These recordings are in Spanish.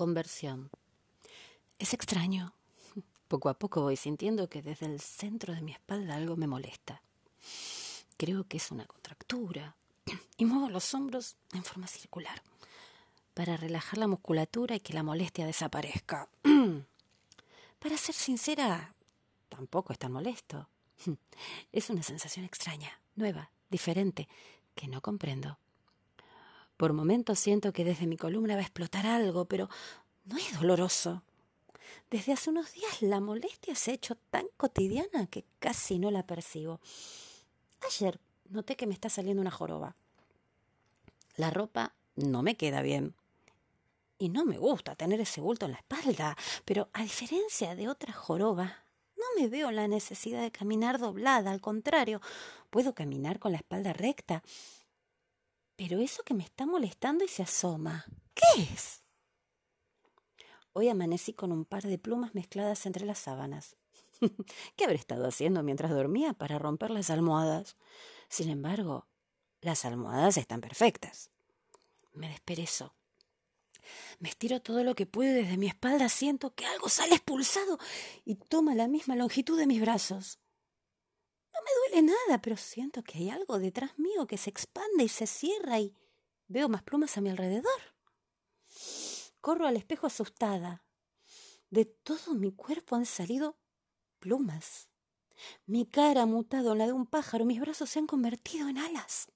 Conversión. Es extraño. Poco a poco voy sintiendo que desde el centro de mi espalda algo me molesta. Creo que es una contractura y muevo los hombros en forma circular para relajar la musculatura y que la molestia desaparezca. para ser sincera, tampoco es tan molesto. Es una sensación extraña, nueva, diferente, que no comprendo. Por momentos siento que desde mi columna va a explotar algo, pero no es doloroso. Desde hace unos días la molestia se ha hecho tan cotidiana que casi no la percibo. Ayer noté que me está saliendo una joroba. La ropa no me queda bien. Y no me gusta tener ese bulto en la espalda, pero a diferencia de otra joroba, no me veo la necesidad de caminar doblada, al contrario, puedo caminar con la espalda recta pero eso que me está molestando y se asoma, ¿qué es? Hoy amanecí con un par de plumas mezcladas entre las sábanas. ¿Qué habré estado haciendo mientras dormía para romper las almohadas? Sin embargo, las almohadas están perfectas. Me desperezo. Me estiro todo lo que puedo y desde mi espalda siento que algo sale expulsado y toma la misma longitud de mis brazos. No me duele nada, pero siento que hay algo detrás mío que se expande y se cierra y veo más plumas a mi alrededor. Corro al espejo asustada. De todo mi cuerpo han salido plumas. Mi cara ha mutado en la de un pájaro, mis brazos se han convertido en alas.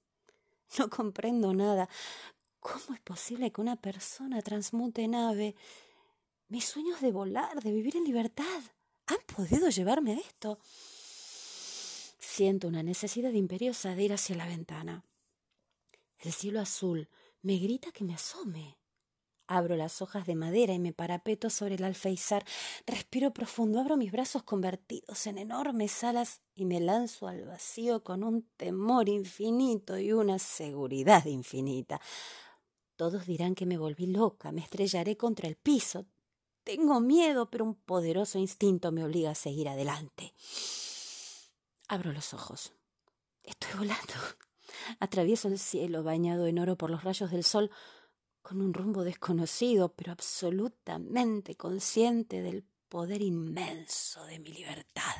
No comprendo nada. ¿Cómo es posible que una persona transmute en ave? Mis sueños de volar, de vivir en libertad, han podido llevarme a esto. Siento una necesidad imperiosa de ir hacia la ventana. El cielo azul me grita que me asome. Abro las hojas de madera y me parapeto sobre el alféizar. Respiro profundo, abro mis brazos convertidos en enormes alas y me lanzo al vacío con un temor infinito y una seguridad infinita. Todos dirán que me volví loca, me estrellaré contra el piso. Tengo miedo, pero un poderoso instinto me obliga a seguir adelante. Abro los ojos. Estoy volando. Atravieso el cielo bañado en oro por los rayos del sol con un rumbo desconocido, pero absolutamente consciente del poder inmenso de mi libertad.